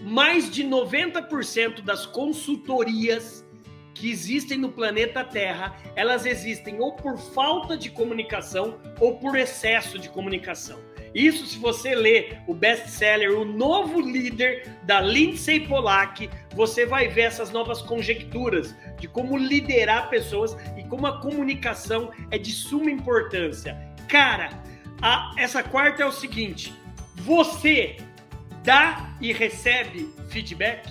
mais de 90% das consultorias que existem no planeta Terra, elas existem ou por falta de comunicação ou por excesso de comunicação. Isso se você ler o best-seller O Novo Líder da Lindsay Pollack, você vai ver essas novas conjecturas de como liderar pessoas e como a comunicação é de suma importância. Cara, a, essa quarta é o seguinte: você dá e recebe feedback?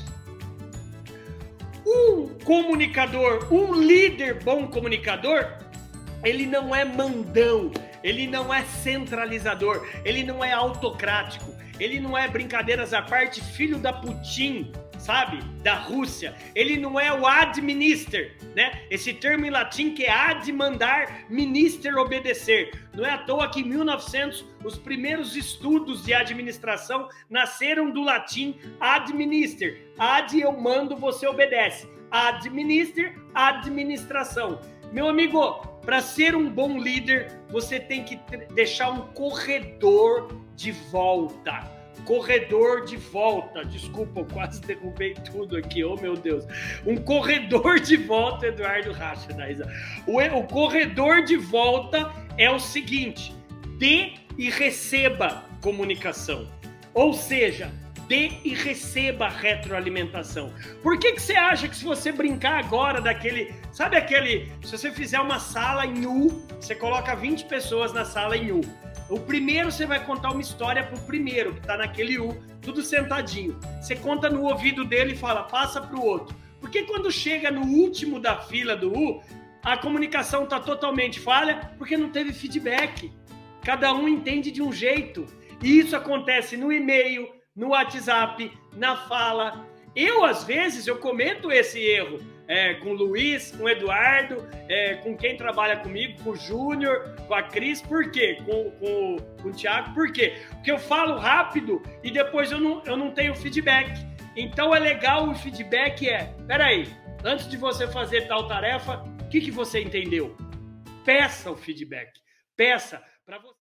Um comunicador, um líder bom comunicador, ele não é mandão, ele não é centralizador, ele não é autocrático, ele não é brincadeiras à parte, filho da Putin, sabe? Da Rússia. Ele não é o administer, né? Esse termo em latim que é ad mandar, minister obedecer. Não é à toa que em 1900 os primeiros estudos de administração nasceram do latim administer. Ad eu mando, você obedece. Administer, administração. Meu amigo, para ser um bom líder, você tem que deixar um corredor de volta. Corredor de volta. Desculpa, eu quase derrubei tudo aqui, oh meu Deus. Um corredor de volta, Eduardo Racha, da o, o corredor de volta é o seguinte: dê e receba comunicação. Ou seja, dê e receba retroalimentação. Por que, que você acha que se você brincar agora daquele. Sabe aquele. Se você fizer uma sala em U, você coloca 20 pessoas na sala em U. O primeiro você vai contar uma história pro primeiro, que tá naquele U, tudo sentadinho. Você conta no ouvido dele e fala, passa pro outro. Porque quando chega no último da fila do U, a comunicação tá totalmente falha porque não teve feedback. Cada um entende de um jeito. E isso acontece no e-mail, no WhatsApp, na fala. Eu, às vezes, eu comento esse erro é, com o Luiz, com o Eduardo, é, com quem trabalha comigo, com o Júnior, com a Cris, por quê? Com, com, com o Thiago, por quê? Porque eu falo rápido e depois eu não, eu não tenho feedback. Então é legal o feedback é, peraí, antes de você fazer tal tarefa, o que, que você entendeu? Peça o feedback. Peça para você.